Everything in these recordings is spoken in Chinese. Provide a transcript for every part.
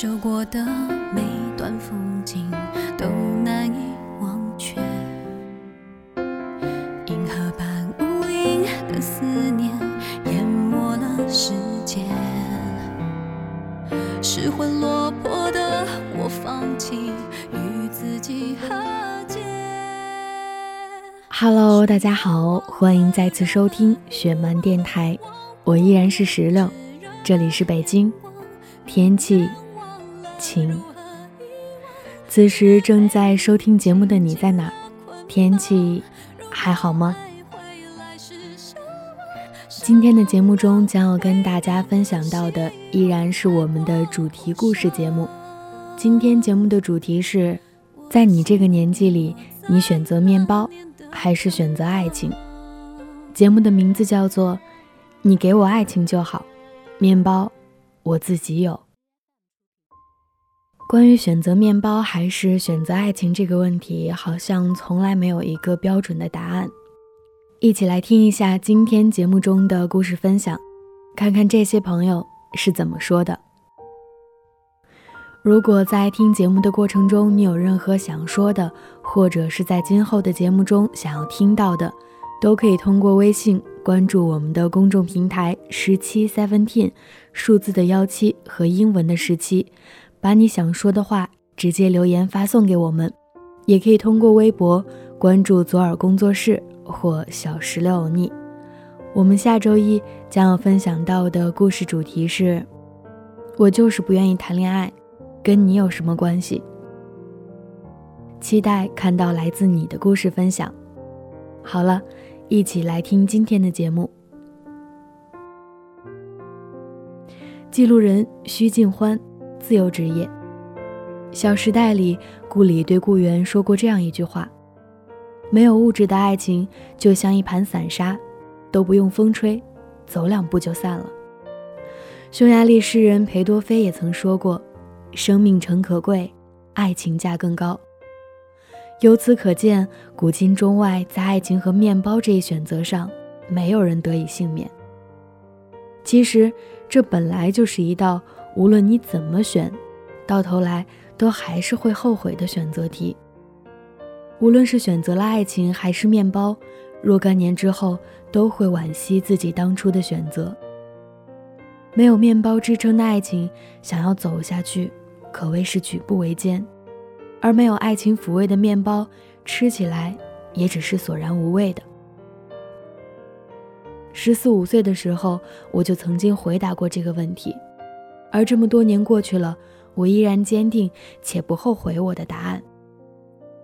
吸收过的每段风景都难以忘却。银河般无垠的思念淹没了时间，失魂落魄的我放弃与自己和解。Hello，大家好，欢迎再次收听雪漫电台，我依然是石榴，这里是北京，天气情。此时正在收听节目的你在哪？天气还好吗？今天的节目中将要跟大家分享到的依然是我们的主题故事节目。今天节目的主题是，在你这个年纪里，你选择面包还是选择爱情？节目的名字叫做《你给我爱情就好，面包我自己有》。关于选择面包还是选择爱情这个问题，好像从来没有一个标准的答案。一起来听一下今天节目中的故事分享，看看这些朋友是怎么说的。如果在听节目的过程中，你有任何想说的，或者是在今后的节目中想要听到的，都可以通过微信关注我们的公众平台十七 seventeen，数字的幺七和英文的十七，把你想说的话直接留言发送给我们，也可以通过微博关注左耳工作室或小石榴欧尼。我们下周一将要分享到的故事主题是：我就是不愿意谈恋爱。跟你有什么关系？期待看到来自你的故事分享。好了，一起来听今天的节目。记录人徐静欢，自由职业。《小时代》里，顾里对顾源说过这样一句话：“没有物质的爱情，就像一盘散沙，都不用风吹，走两步就散了。”匈牙利诗人裴多菲也曾说过。生命诚可贵，爱情价更高。由此可见，古今中外，在爱情和面包这一选择上，没有人得以幸免。其实，这本来就是一道无论你怎么选，到头来都还是会后悔的选择题。无论是选择了爱情还是面包，若干年之后，都会惋惜自己当初的选择。没有面包支撑的爱情，想要走下去，可谓是举步维艰；而没有爱情抚慰的面包，吃起来也只是索然无味的。十四五岁的时候，我就曾经回答过这个问题，而这么多年过去了，我依然坚定且不后悔我的答案。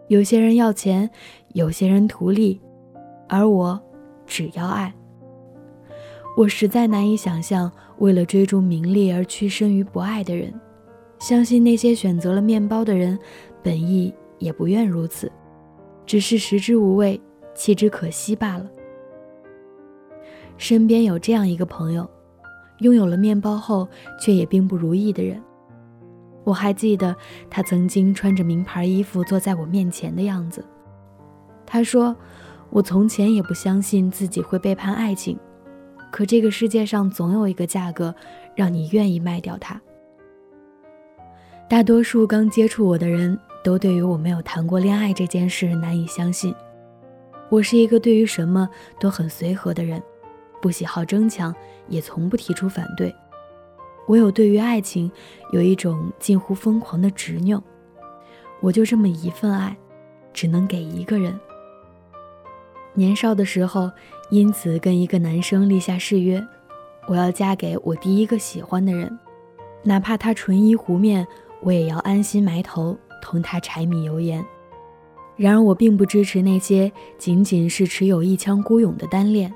有些人要钱，有些人图利，而我只要爱。我实在难以想象，为了追逐名利而屈身于不爱的人。相信那些选择了面包的人，本意也不愿如此，只是食之无味，弃之可惜罢了。身边有这样一个朋友，拥有了面包后，却也并不如意的人。我还记得他曾经穿着名牌衣服坐在我面前的样子。他说：“我从前也不相信自己会背叛爱情。”可这个世界上总有一个价格，让你愿意卖掉它。大多数刚接触我的人都对于我没有谈过恋爱这件事难以相信。我是一个对于什么都很随和的人，不喜好争抢，也从不提出反对。唯有对于爱情有一种近乎疯狂的执拗。我就这么一份爱，只能给一个人。年少的时候。因此，跟一个男生立下誓约，我要嫁给我第一个喜欢的人，哪怕他纯衣糊面，我也要安心埋头同他柴米油盐。然而，我并不支持那些仅仅是持有一腔孤勇的单恋。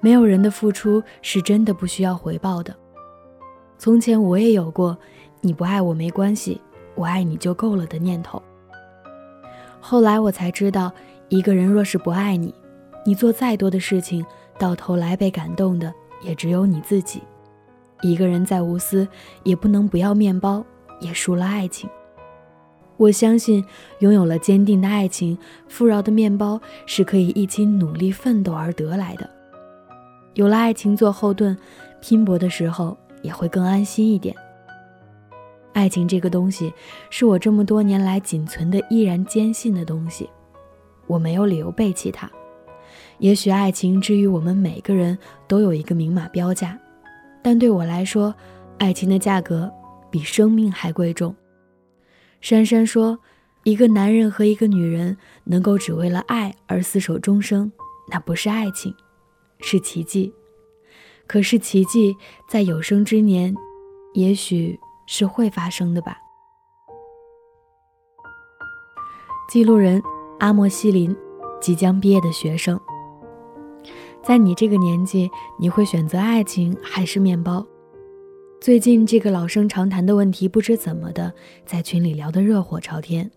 没有人的付出是真的不需要回报的。从前我也有过“你不爱我没关系，我爱你就够了”的念头。后来我才知道，一个人若是不爱你，你做再多的事情，到头来被感动的也只有你自己。一个人再无私，也不能不要面包，也输了爱情。我相信，拥有了坚定的爱情，富饶的面包是可以一起努力奋斗而得来的。有了爱情做后盾，拼搏的时候也会更安心一点。爱情这个东西，是我这么多年来仅存的、依然坚信的东西。我没有理由背弃它。也许爱情之于我们每个人都有一个明码标价，但对我来说，爱情的价格比生命还贵重。珊珊说：“一个男人和一个女人能够只为了爱而厮守终生，那不是爱情，是奇迹。可是奇迹在有生之年，也许是会发生的吧。”记录人。阿莫西林，即将毕业的学生，在你这个年纪，你会选择爱情还是面包？最近这个老生常谈的问题，不知怎么的，在群里聊得热火朝天。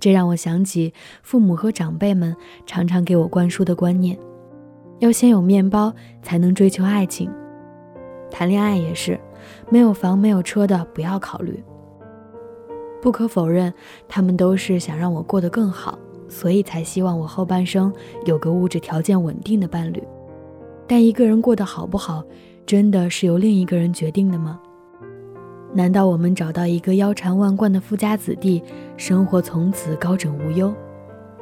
这让我想起父母和长辈们常常给我灌输的观念：要先有面包，才能追求爱情。谈恋爱也是，没有房没有车的不要考虑。不可否认，他们都是想让我过得更好。所以才希望我后半生有个物质条件稳定的伴侣，但一个人过得好不好，真的是由另一个人决定的吗？难道我们找到一个腰缠万贯的富家子弟，生活从此高枕无忧？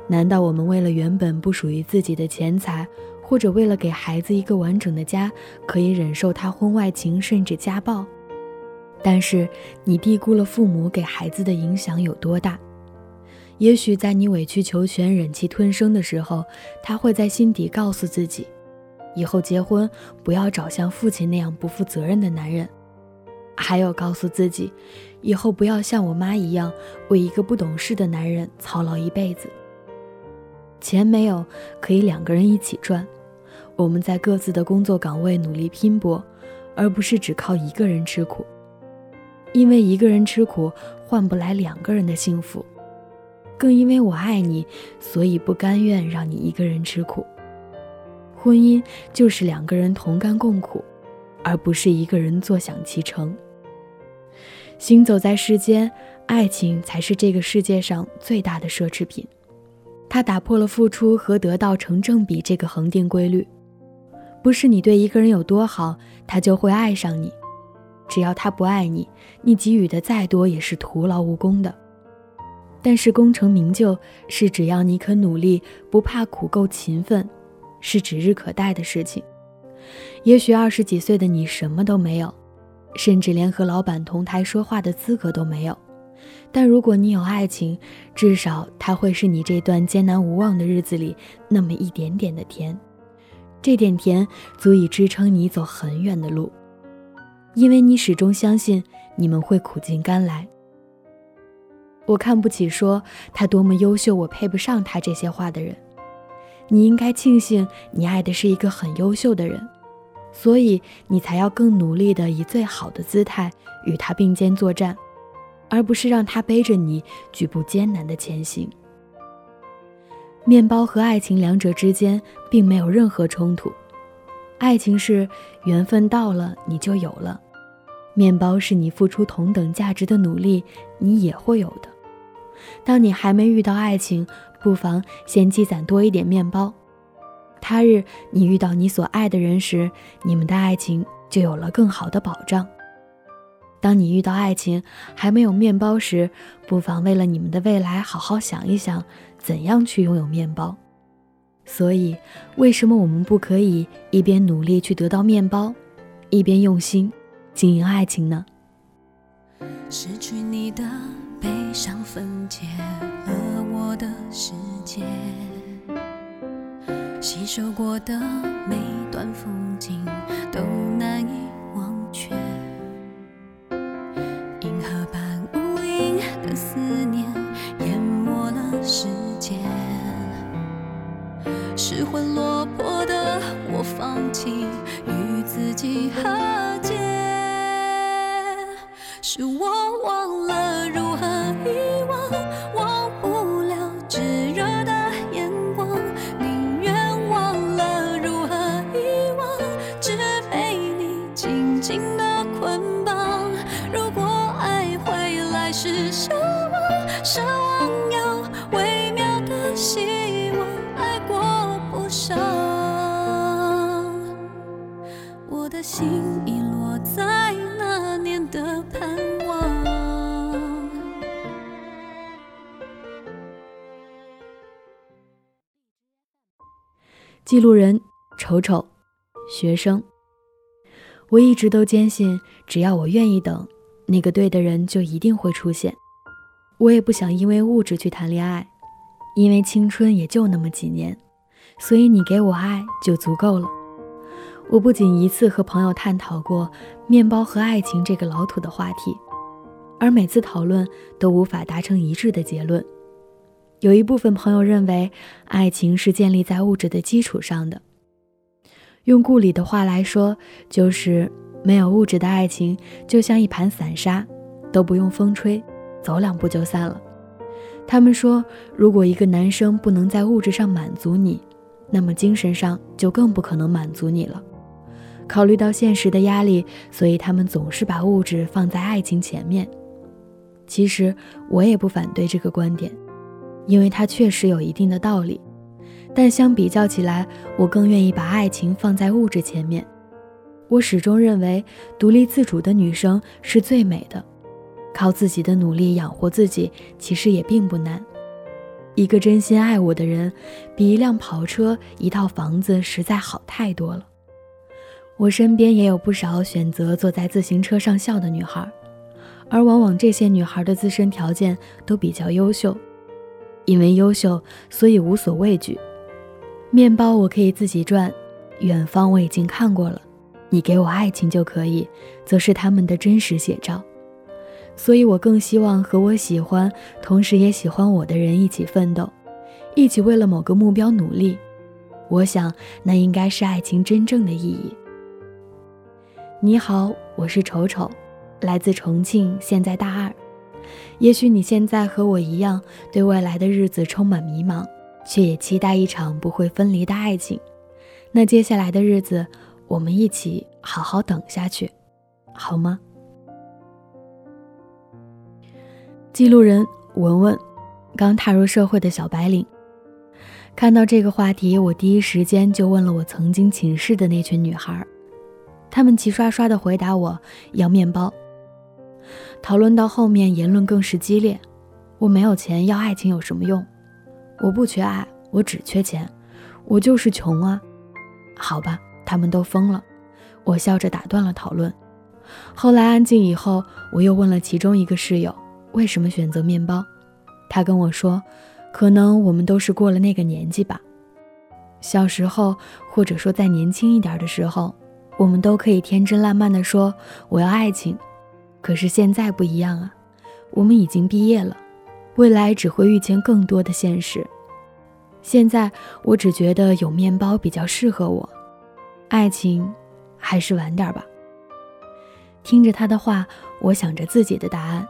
难道我们为了原本不属于自己的钱财，或者为了给孩子一个完整的家，可以忍受他婚外情甚至家暴？但是你低估了父母给孩子的影响有多大。也许在你委曲求全、忍气吞声的时候，他会在心底告诉自己，以后结婚不要找像父亲那样不负责任的男人；还有告诉自己，以后不要像我妈一样为一个不懂事的男人操劳一辈子。钱没有，可以两个人一起赚。我们在各自的工作岗位努力拼搏，而不是只靠一个人吃苦。因为一个人吃苦换不来两个人的幸福。更因为我爱你，所以不甘愿让你一个人吃苦。婚姻就是两个人同甘共苦，而不是一个人坐享其成。行走在世间，爱情才是这个世界上最大的奢侈品。它打破了付出和得到成正比这个恒定规律。不是你对一个人有多好，他就会爱上你。只要他不爱你，你给予的再多也是徒劳无功的。但是功成名就，是只要你肯努力，不怕苦，够勤奋，是指日可待的事情。也许二十几岁的你什么都没有，甚至连和老板同台说话的资格都没有。但如果你有爱情，至少它会是你这段艰难无望的日子里那么一点点的甜。这点甜足以支撑你走很远的路，因为你始终相信你们会苦尽甘来。我看不起说他多么优秀，我配不上他这些话的人。你应该庆幸你爱的是一个很优秀的人，所以你才要更努力的以最好的姿态与他并肩作战，而不是让他背着你举步艰难的前行。面包和爱情两者之间并没有任何冲突，爱情是缘分到了你就有了，面包是你付出同等价值的努力你也会有的。当你还没遇到爱情，不妨先积攒多一点面包。他日你遇到你所爱的人时，你们的爱情就有了更好的保障。当你遇到爱情还没有面包时，不妨为了你们的未来好好想一想，怎样去拥有面包。所以，为什么我们不可以一边努力去得到面包，一边用心经营爱情呢？失去你的。悲伤分解了我的世界，吸收过的每段风景都难以忘却。银河般无垠的思希望爱过不少我的心遗落在那年的盼望。记录人丑丑学生。我一直都坚信只要我愿意等那个对的人就一定会出现。我也不想因为物质去谈恋爱因为青春也就那么几年，所以你给我爱就足够了。我不仅一次和朋友探讨过面包和爱情这个老土的话题，而每次讨论都无法达成一致的结论。有一部分朋友认为，爱情是建立在物质的基础上的。用顾里的话来说，就是没有物质的爱情，就像一盘散沙，都不用风吹，走两步就散了。他们说，如果一个男生不能在物质上满足你，那么精神上就更不可能满足你了。考虑到现实的压力，所以他们总是把物质放在爱情前面。其实我也不反对这个观点，因为它确实有一定的道理。但相比较起来，我更愿意把爱情放在物质前面。我始终认为，独立自主的女生是最美的。靠自己的努力养活自己，其实也并不难。一个真心爱我的人，比一辆跑车、一套房子实在好太多了。我身边也有不少选择坐在自行车上笑的女孩，而往往这些女孩的自身条件都比较优秀，因为优秀，所以无所畏惧。面包我可以自己赚，远方我已经看过了，你给我爱情就可以，则是他们的真实写照。所以我更希望和我喜欢，同时也喜欢我的人一起奋斗，一起为了某个目标努力。我想，那应该是爱情真正的意义。你好，我是丑丑，来自重庆，现在大二。也许你现在和我一样，对未来的日子充满迷茫，却也期待一场不会分离的爱情。那接下来的日子，我们一起好好等下去，好吗？记录人文文，刚踏入社会的小白领。看到这个话题，我第一时间就问了我曾经寝室的那群女孩。她们齐刷刷地回答我要面包。讨论到后面，言论更是激烈。我没有钱，要爱情有什么用？我不缺爱，我只缺钱。我就是穷啊。好吧，他们都疯了。我笑着打断了讨论。后来安静以后，我又问了其中一个室友为什么选择面包。他跟我说，可能我们都是过了那个年纪吧。小时候，或者说再年轻一点的时候。我们都可以天真烂漫地说我要爱情，可是现在不一样啊，我们已经毕业了，未来只会遇见更多的现实。现在我只觉得有面包比较适合我，爱情还是晚点吧。听着他的话，我想着自己的答案。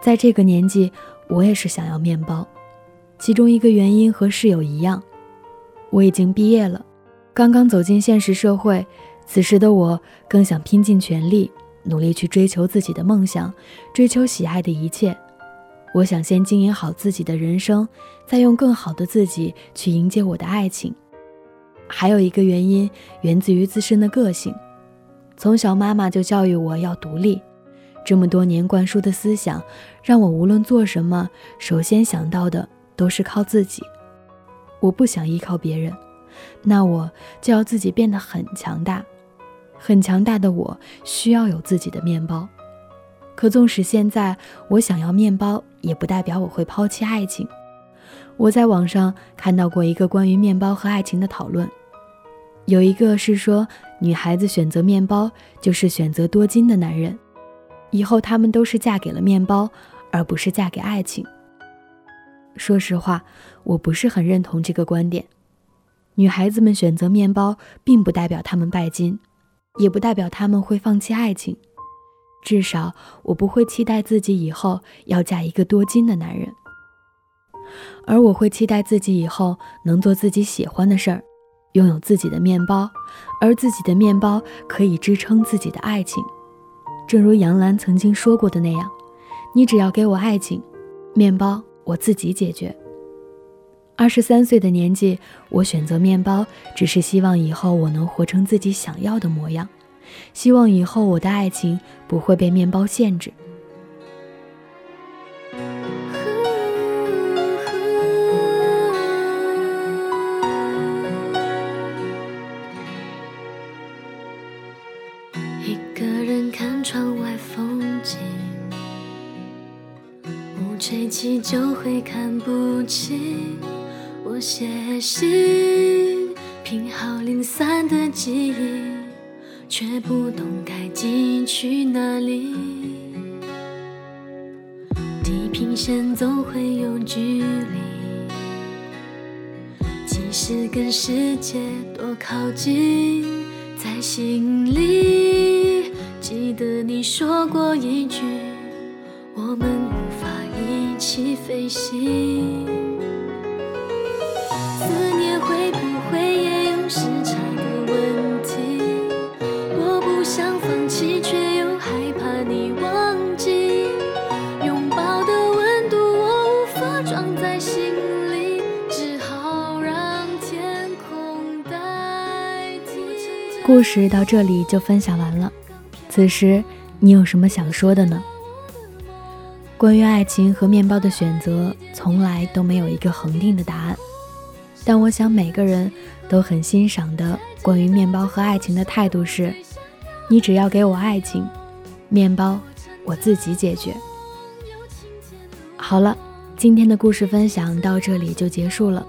在这个年纪，我也是想要面包，其中一个原因和室友一样，我已经毕业了。刚刚走进现实社会，此时的我更想拼尽全力，努力去追求自己的梦想，追求喜爱的一切。我想先经营好自己的人生，再用更好的自己去迎接我的爱情。还有一个原因源自于自身的个性，从小妈妈就教育我要独立，这么多年灌输的思想，让我无论做什么，首先想到的都是靠自己。我不想依靠别人。那我就要自己变得很强大，很强大的我需要有自己的面包。可纵使现在我想要面包，也不代表我会抛弃爱情。我在网上看到过一个关于面包和爱情的讨论，有一个是说女孩子选择面包就是选择多金的男人，以后她们都是嫁给了面包，而不是嫁给爱情。说实话，我不是很认同这个观点。女孩子们选择面包，并不代表她们拜金，也不代表她们会放弃爱情。至少我不会期待自己以后要嫁一个多金的男人，而我会期待自己以后能做自己喜欢的事儿，拥有自己的面包，而自己的面包可以支撑自己的爱情。正如杨澜曾经说过的那样：“你只要给我爱情，面包我自己解决。”二十三岁的年纪，我选择面包，只是希望以后我能活成自己想要的模样，希望以后我的爱情不会被面包限制。吹起就会看不清。我写信，拼好零散的记忆，却不懂该寄去哪里。地平线总会有距离，即使跟世界多靠近，在心里记得你说过一句，我们起飞行思念会不会也有时差的问题我不想放弃却又害怕你忘记拥抱的温度我无法装在心里只好让天空代替故事到这里就分享完了。此时你有什么想说的呢？关于爱情和面包的选择，从来都没有一个恒定的答案。但我想每个人都很欣赏的关于面包和爱情的态度是：你只要给我爱情，面包我自己解决。好了，今天的故事分享到这里就结束了。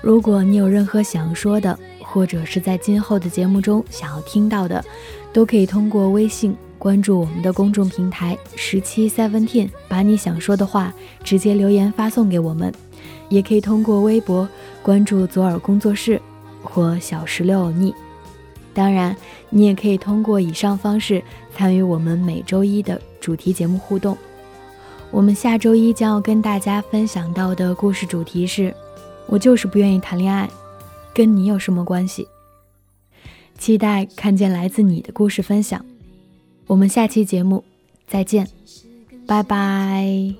如果你有任何想说的，或者是在今后的节目中想要听到的，都可以通过微信关注我们的公众平台十七 seventeen，把你想说的话直接留言发送给我们；也可以通过微博关注左耳工作室或小石榴欧尼。当然，你也可以通过以上方式参与我们每周一的主题节目互动。我们下周一将要跟大家分享到的故事主题是：我就是不愿意谈恋爱。跟你有什么关系？期待看见来自你的故事分享。我们下期节目再见，拜拜。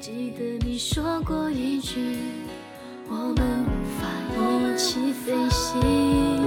记得你说过一句，我们无法一起飞行。